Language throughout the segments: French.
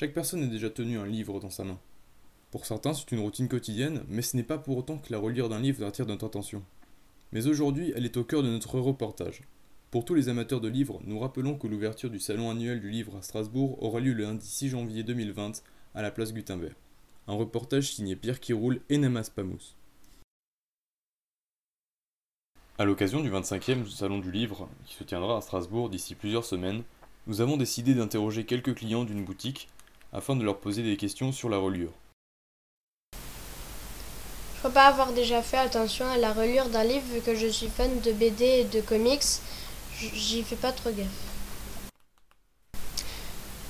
Chaque personne a déjà tenu un livre dans sa main. Pour certains, c'est une routine quotidienne, mais ce n'est pas pour autant que la relire d'un livre attire notre attention. Mais aujourd'hui, elle est au cœur de notre reportage. Pour tous les amateurs de livres, nous rappelons que l'ouverture du salon annuel du livre à Strasbourg aura lieu le lundi 6 janvier 2020 à la place Gutenberg. Un reportage signé Pierre Quiroul et Namas Pamous. À l'occasion du 25e salon du livre, qui se tiendra à Strasbourg d'ici plusieurs semaines, nous avons décidé d'interroger quelques clients d'une boutique afin de leur poser des questions sur la reliure. Je crois pas avoir déjà fait attention à la reliure d'un livre vu que je suis fan de BD et de comics. J'y fais pas trop gaffe.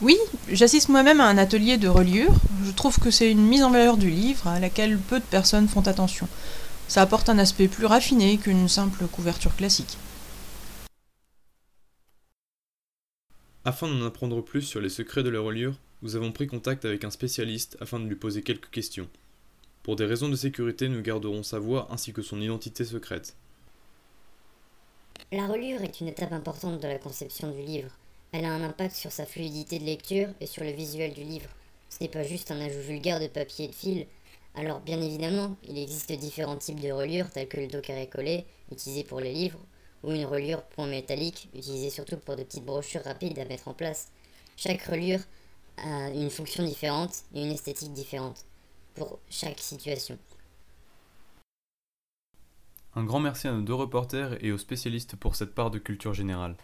Oui, j'assiste moi-même à un atelier de reliure. Je trouve que c'est une mise en valeur du livre à laquelle peu de personnes font attention. Ça apporte un aspect plus raffiné qu'une simple couverture classique. Afin d'en apprendre plus sur les secrets de la reliure, nous avons pris contact avec un spécialiste afin de lui poser quelques questions. Pour des raisons de sécurité, nous garderons sa voix ainsi que son identité secrète. La reliure est une étape importante de la conception du livre. Elle a un impact sur sa fluidité de lecture et sur le visuel du livre. Ce n'est pas juste un ajout vulgaire de papier et de fil. Alors bien évidemment, il existe différents types de reliures tels que le dos carré collé, utilisé pour les livres, ou une reliure point métallique, utilisée surtout pour de petites brochures rapides à mettre en place. Chaque reliure une fonction différente et une esthétique différente pour chaque situation. Un grand merci à nos deux reporters et aux spécialistes pour cette part de culture générale.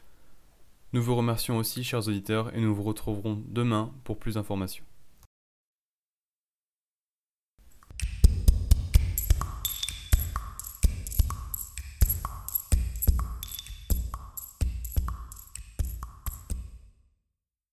Nous vous remercions aussi, chers auditeurs, et nous vous retrouverons demain pour plus d'informations.